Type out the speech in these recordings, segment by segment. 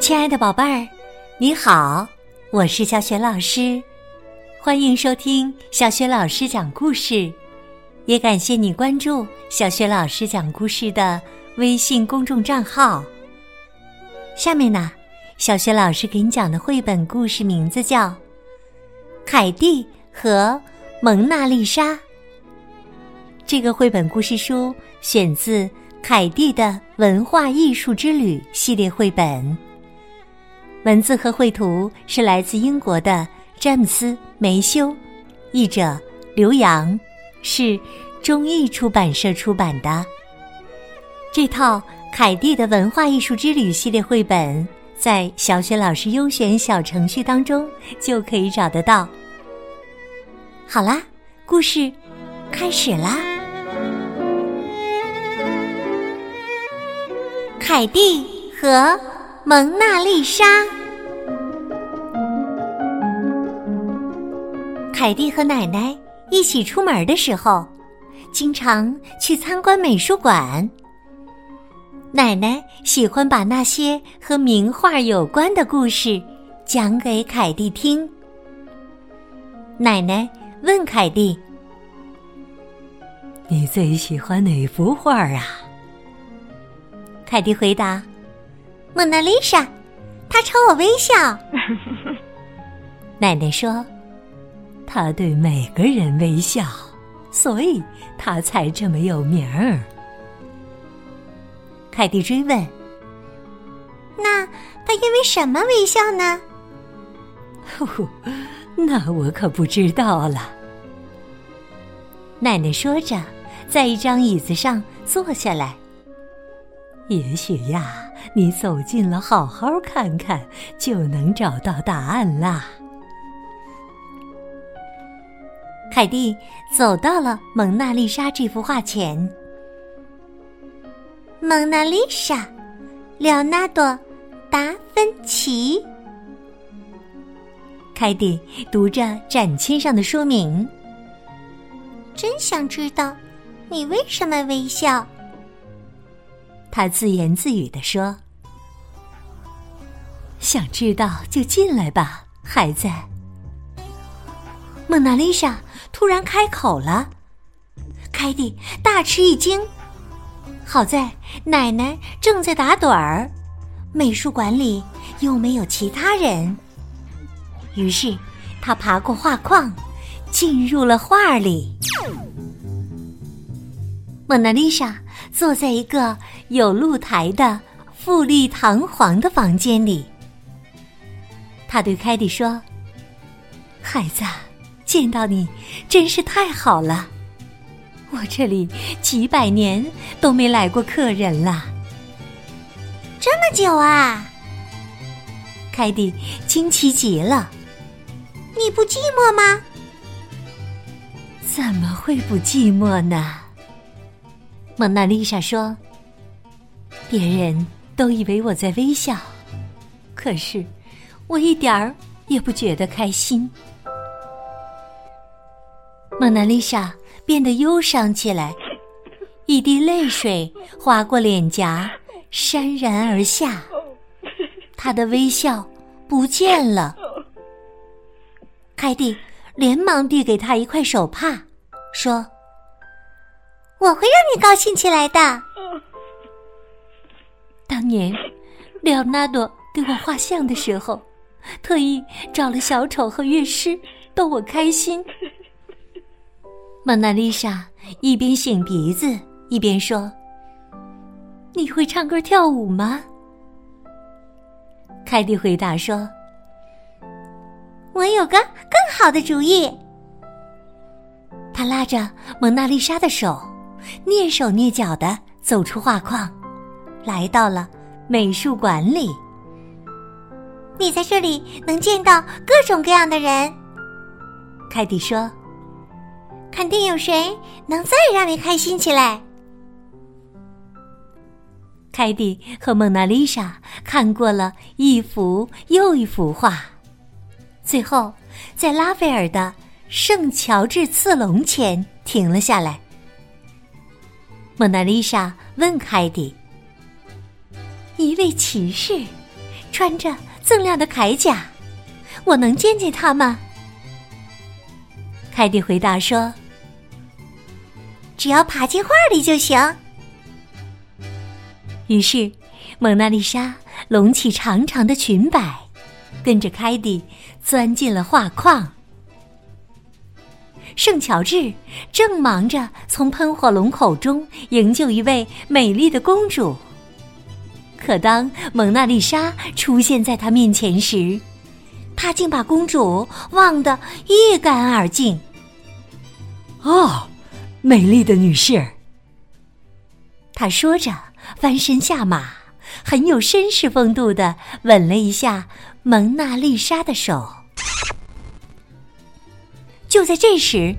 亲爱的宝贝儿，你好，我是小雪老师，欢迎收听小雪老师讲故事，也感谢你关注小雪老师讲故事的微信公众账号。下面呢，小雪老师给你讲的绘本故事名字叫《凯蒂和蒙娜丽莎》。这个绘本故事书选自《凯蒂的文化艺术之旅》系列绘本。文字和绘图是来自英国的詹姆斯·梅修，译者刘洋，是中译出版社出版的。这套《凯蒂的文化艺术之旅》系列绘本，在小雪老师优选小程序当中就可以找得到。好啦，故事开始啦！凯蒂和。蒙娜丽莎，凯蒂和奶奶一起出门的时候，经常去参观美术馆。奶奶喜欢把那些和名画有关的故事讲给凯蒂听。奶奶问凯蒂：“你最喜欢哪幅画啊？”凯蒂回答。蒙娜丽莎，她朝我微笑。奶奶说：“她对每个人微笑，所以她才这么有名儿。”凯蒂追问：“那她因为什么微笑呢？”“ 那我可不知道了。”奶奶说着，在一张椅子上坐下来。也许呀，你走近了，好好看看，就能找到答案啦。凯蒂走到了蒙娜丽莎这幅画前。蒙娜丽莎，列纳多·达芬奇。凯蒂读着展签上的说明，真想知道你为什么微笑。他自言自语地说：“想知道就进来吧，孩子。”蒙娜丽莎突然开口了，凯蒂大吃一惊。好在奶奶正在打盹儿，美术馆里又没有其他人，于是他爬过画框，进入了画里。蒙娜丽莎坐在一个有露台的富丽堂皇的房间里。他对凯蒂说：“孩子，见到你真是太好了。我这里几百年都没来过客人了。这么久啊！”凯蒂惊奇极了。“你不寂寞吗？”“怎么会不寂寞呢？”蒙娜丽莎说：“别人都以为我在微笑，可是我一点儿也不觉得开心。”蒙娜丽莎变得忧伤起来，一滴泪水划过脸颊，潸然而下，她的微笑不见了。凯蒂连忙递给她一块手帕，说。我会让你高兴起来的。当年，列奥纳多给我画像的时候，特意找了小丑和乐师逗我开心。蒙娜丽莎一边擤鼻子一边说：“你会唱歌跳舞吗？”凯蒂回答说：“我有个更好的主意。”他拉着蒙娜丽莎的手。蹑手蹑脚的走出画框，来到了美术馆里。你在这里能见到各种各样的人，凯蒂说：“肯定有谁能再让你开心起来。”凯蒂和蒙娜丽莎看过了一幅又一幅画，最后在拉斐尔的《圣乔治刺龙》前停了下来。蒙娜丽莎问凯蒂：“一位骑士，穿着锃亮的铠甲，我能见见他吗？”凯蒂回答说：“只要爬进画里就行。”于是，蒙娜丽莎隆起长长的裙摆，跟着凯蒂钻进了画框。圣乔治正忙着从喷火龙口中营救一位美丽的公主。可当蒙娜丽莎出现在他面前时，他竟把公主忘得一干二净。哦，美丽的女士，他说着，翻身下马，很有绅士风度的吻了一下蒙娜丽莎的手。就在这时，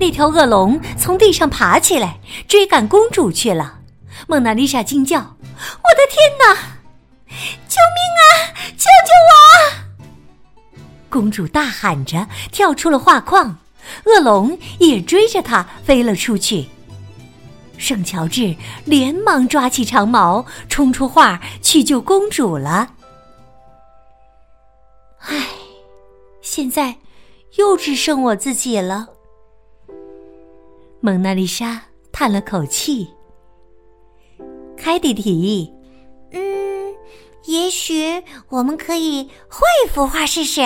那条恶龙从地上爬起来，追赶公主去了。蒙娜丽莎惊叫：“我的天哪！救命啊！救救我！”公主大喊着跳出了画框，恶龙也追着她飞了出去。圣乔治连忙抓起长矛，冲出画去救公主了。唉，现在。又只剩我自己了。蒙娜丽莎叹了口气。凯蒂提议：“嗯，也许我们可以画一幅画试试。”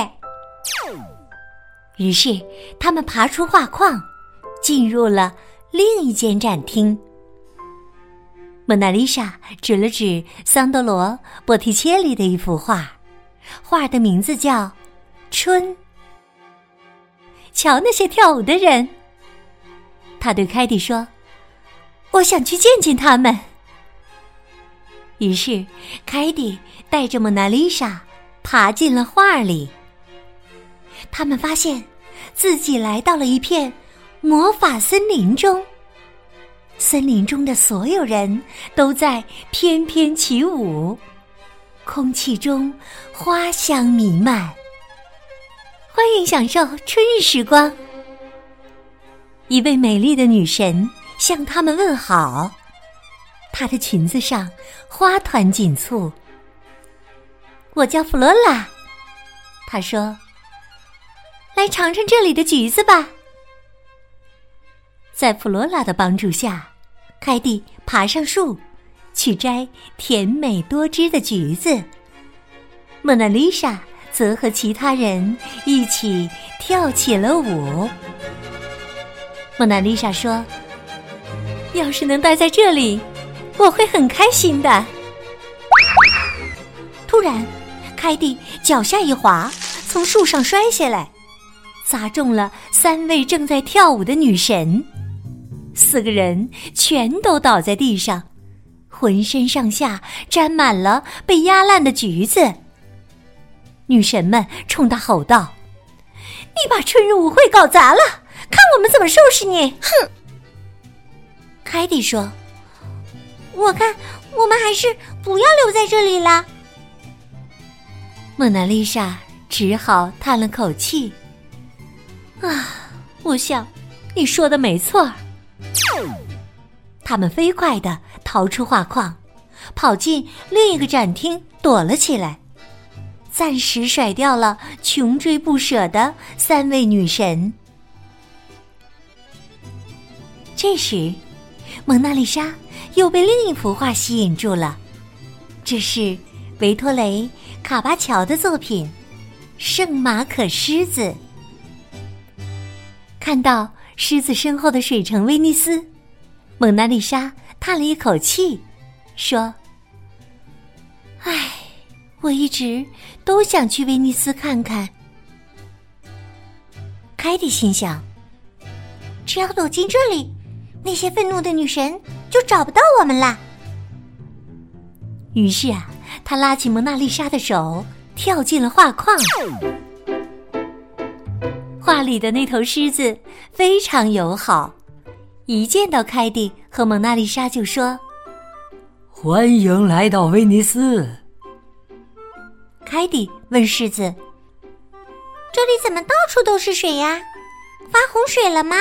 于是他们爬出画框，进入了另一间展厅。蒙娜丽莎指了指桑德罗·波提切利的一幅画，画的名字叫《春》。瞧那些跳舞的人，他对凯蒂说：“我想去见见他们。”于是，凯蒂带着蒙娜丽莎爬进了画里。他们发现自己来到了一片魔法森林中，森林中的所有人都在翩翩起舞，空气中花香弥漫。欢迎享受春日时光。一位美丽的女神向他们问好，她的裙子上花团锦簇。我叫弗罗拉，她说：“来尝尝这里的橘子吧。”在弗罗拉的帮助下，凯蒂爬上树去摘甜美多汁的橘子。蒙娜丽莎。则和其他人一起跳起了舞。蒙娜丽莎说：“要是能待在这里，我会很开心的。”突然，凯蒂脚下一滑，从树上摔下来，砸中了三位正在跳舞的女神。四个人全都倒在地上，浑身上下沾满了被压烂的橘子。女神们冲他吼道：“你把春日舞会搞砸了，看我们怎么收拾你！”哼。凯蒂说：“我看我们还是不要留在这里了。”蒙娜丽莎只好叹了口气：“啊，我想你说的没错。”他们飞快的逃出画框，跑进另一个展厅躲了起来。暂时甩掉了穷追不舍的三位女神。这时，蒙娜丽莎又被另一幅画吸引住了，这是维托雷·卡巴乔的作品《圣马可狮子》。看到狮子身后的水城威尼斯，蒙娜丽莎叹了一口气，说：“唉。”我一直都想去威尼斯看看。凯蒂心想：只要躲进这里，那些愤怒的女神就找不到我们啦。于是啊，他拉起蒙娜丽莎的手，跳进了画框。画里的那头狮子非常友好，一见到凯蒂和蒙娜丽莎就说：“欢迎来到威尼斯。”凯蒂问狮子：“这里怎么到处都是水呀？发洪水了吗？”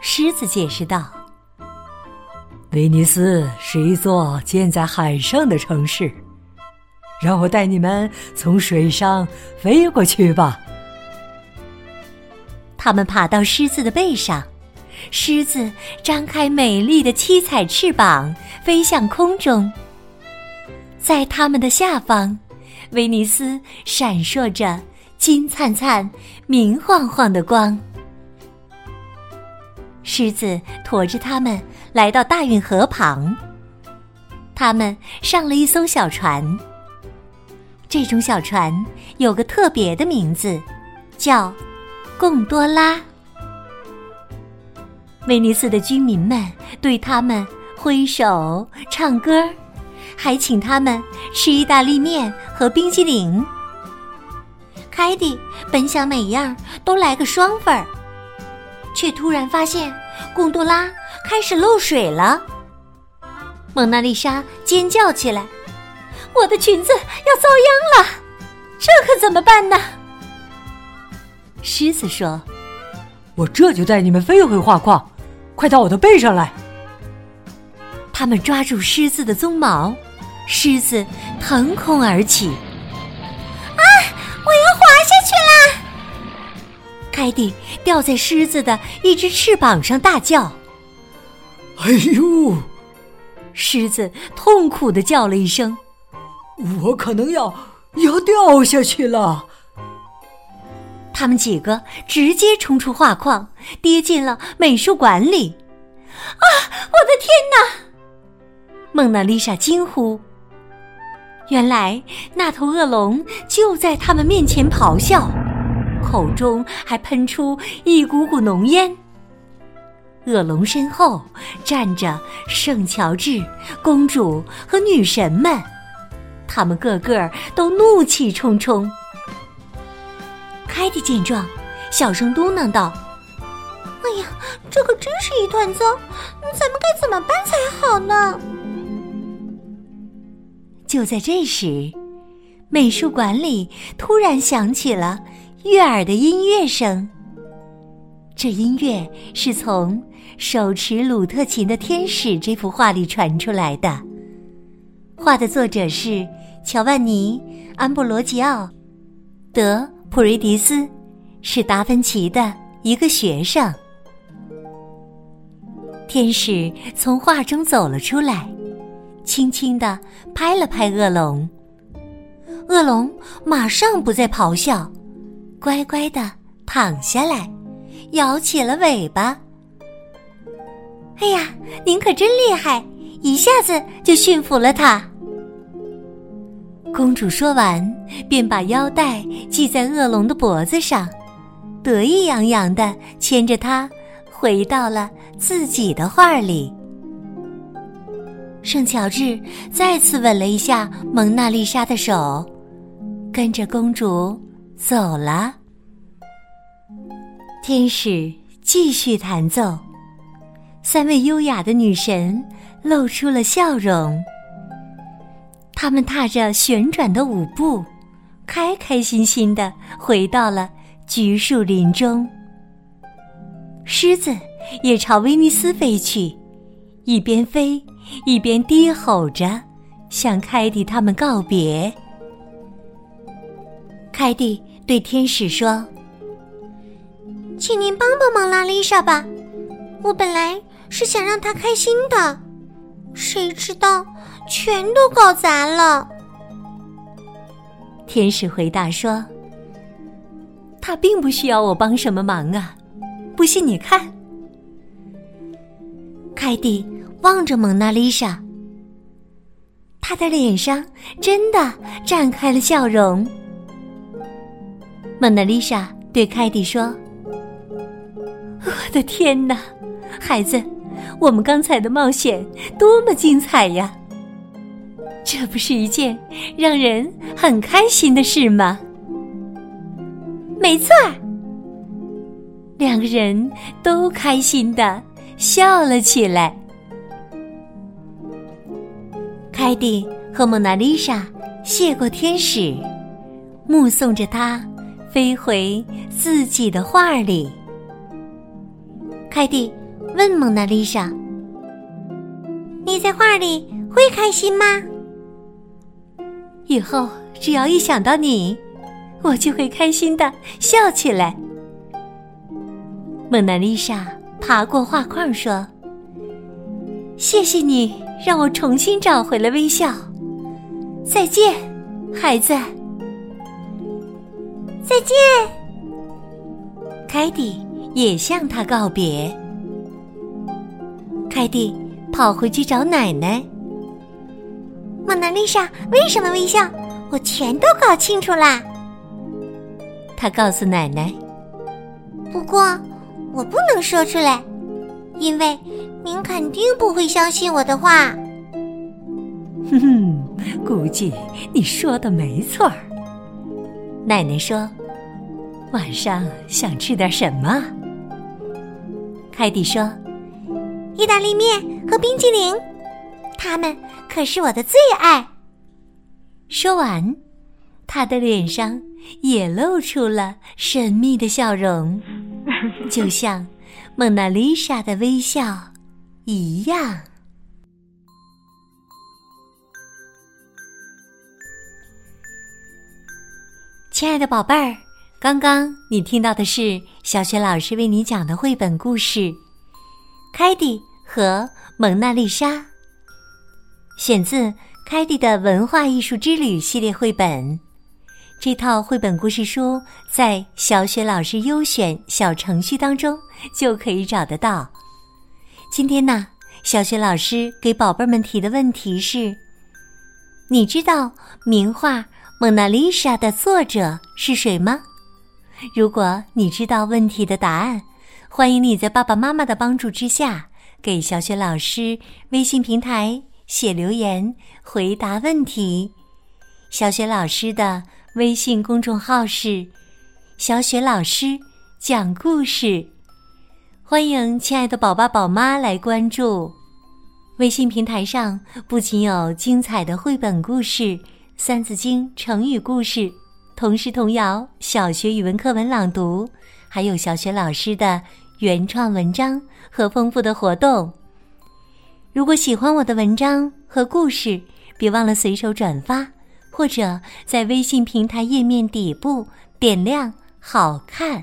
狮子解释道：“威尼斯是一座建在海上的城市，让我带你们从水上飞过去吧。他们爬到狮子的背上，狮子张开美丽的七彩翅膀，飞向空中。在他们的下方，威尼斯闪烁着金灿灿、明晃晃的光。狮子驮着他们来到大运河旁，他们上了一艘小船。这种小船有个特别的名字，叫“贡多拉”。威尼斯的居民们对他们挥手、唱歌，还请他们吃意大利面和冰激凌。凯蒂本想每样都来个双份儿。却突然发现，贡多拉开始漏水了。蒙娜丽莎尖叫起来：“我的裙子要遭殃了，这可怎么办呢？”狮子说：“我这就带你们飞回画框，快到我的背上来。”他们抓住狮子的鬃毛，狮子腾空而起。啊！我要滑下去啦凯蒂掉在狮子的一只翅膀上，大叫：“哎呦！”狮子痛苦的叫了一声：“我可能要要掉下去了。”他们几个直接冲出画框，跌进了美术馆里。啊！我的天哪！蒙娜丽莎惊呼。原来那头恶龙就在他们面前咆哮。口中还喷出一股股浓烟。恶龙身后站着圣乔治公主和女神们，他们个个都怒气冲冲。凯蒂见状，小声嘟囔道：“哎呀，这可真是一团糟，咱们该怎么办才好呢？”就在这时，美术馆里突然响起了。悦耳的音乐声。这音乐是从手持鲁特琴的天使这幅画里传出来的。画的作者是乔万尼·安布罗吉奥·德普瑞迪斯，是达芬奇的一个学生。天使从画中走了出来，轻轻的拍了拍恶龙。恶龙马上不再咆哮。乖乖的躺下来，摇起了尾巴。哎呀，您可真厉害，一下子就驯服了它。公主说完，便把腰带系在恶龙的脖子上，得意洋洋的牵着它回到了自己的画里。圣乔治再次吻了一下蒙娜丽莎的手，跟着公主。走了。天使继续弹奏，三位优雅的女神露出了笑容。她们踏着旋转的舞步，开开心心的回到了橘树林中。狮子也朝威尼斯飞去，一边飞一边低吼着，向凯蒂他们告别。凯蒂对天使说：“请您帮帮忙拉丽莎吧，我本来是想让她开心的，谁知道全都搞砸了。”天使回答说：“他并不需要我帮什么忙啊，不信你看。”凯蒂望着蒙娜丽莎，她的脸上真的绽开了笑容。蒙娜丽莎对凯蒂说：“我的天哪，孩子，我们刚才的冒险多么精彩呀！这不是一件让人很开心的事吗？”没错，两个人都开心的笑了起来。凯蒂和蒙娜丽莎谢过天使，目送着他。飞回自己的画里。凯蒂问蒙娜丽莎：“你在画里会开心吗？以后只要一想到你，我就会开心的笑起来。蒙娜丽莎爬过画框说：“谢谢你让我重新找回了微笑。再见，孩子。再见。”凯蒂也向他告别。凯蒂跑回去找奶奶。蒙娜丽莎为什么微笑？我全都搞清楚啦。他告诉奶奶。不过我不能说出来，因为您肯定不会相信我的话。哼哼，估计你说的没错儿。奶奶说：“晚上想吃点什么？”凯蒂说：“意大利面和冰激凌。”他们可是我的最爱。说完，他的脸上也露出了神秘的笑容，就像蒙娜丽莎的微笑一样。亲爱的宝贝儿，刚刚你听到的是小雪老师为你讲的绘本故事《凯蒂和蒙娜丽莎》。选自《凯蒂的文化艺术之旅》系列绘本，这套绘本故事书在小雪老师优选小程序当中就可以找得到。今天呢，小雪老师给宝贝们提的问题是：你知道名画《蒙娜丽莎》的作者是谁吗？如果你知道问题的答案，欢迎你在爸爸妈妈的帮助之下，给小雪老师微信平台。写留言回答问题，小雪老师的微信公众号是“小雪老师讲故事”，欢迎亲爱的宝宝宝妈来关注。微信平台上不仅有精彩的绘本故事、《三字经》成语故事、童诗童谣、小学语文课文朗读，还有小学老师的原创文章和丰富的活动。如果喜欢我的文章和故事，别忘了随手转发，或者在微信平台页面底部点亮“好看”。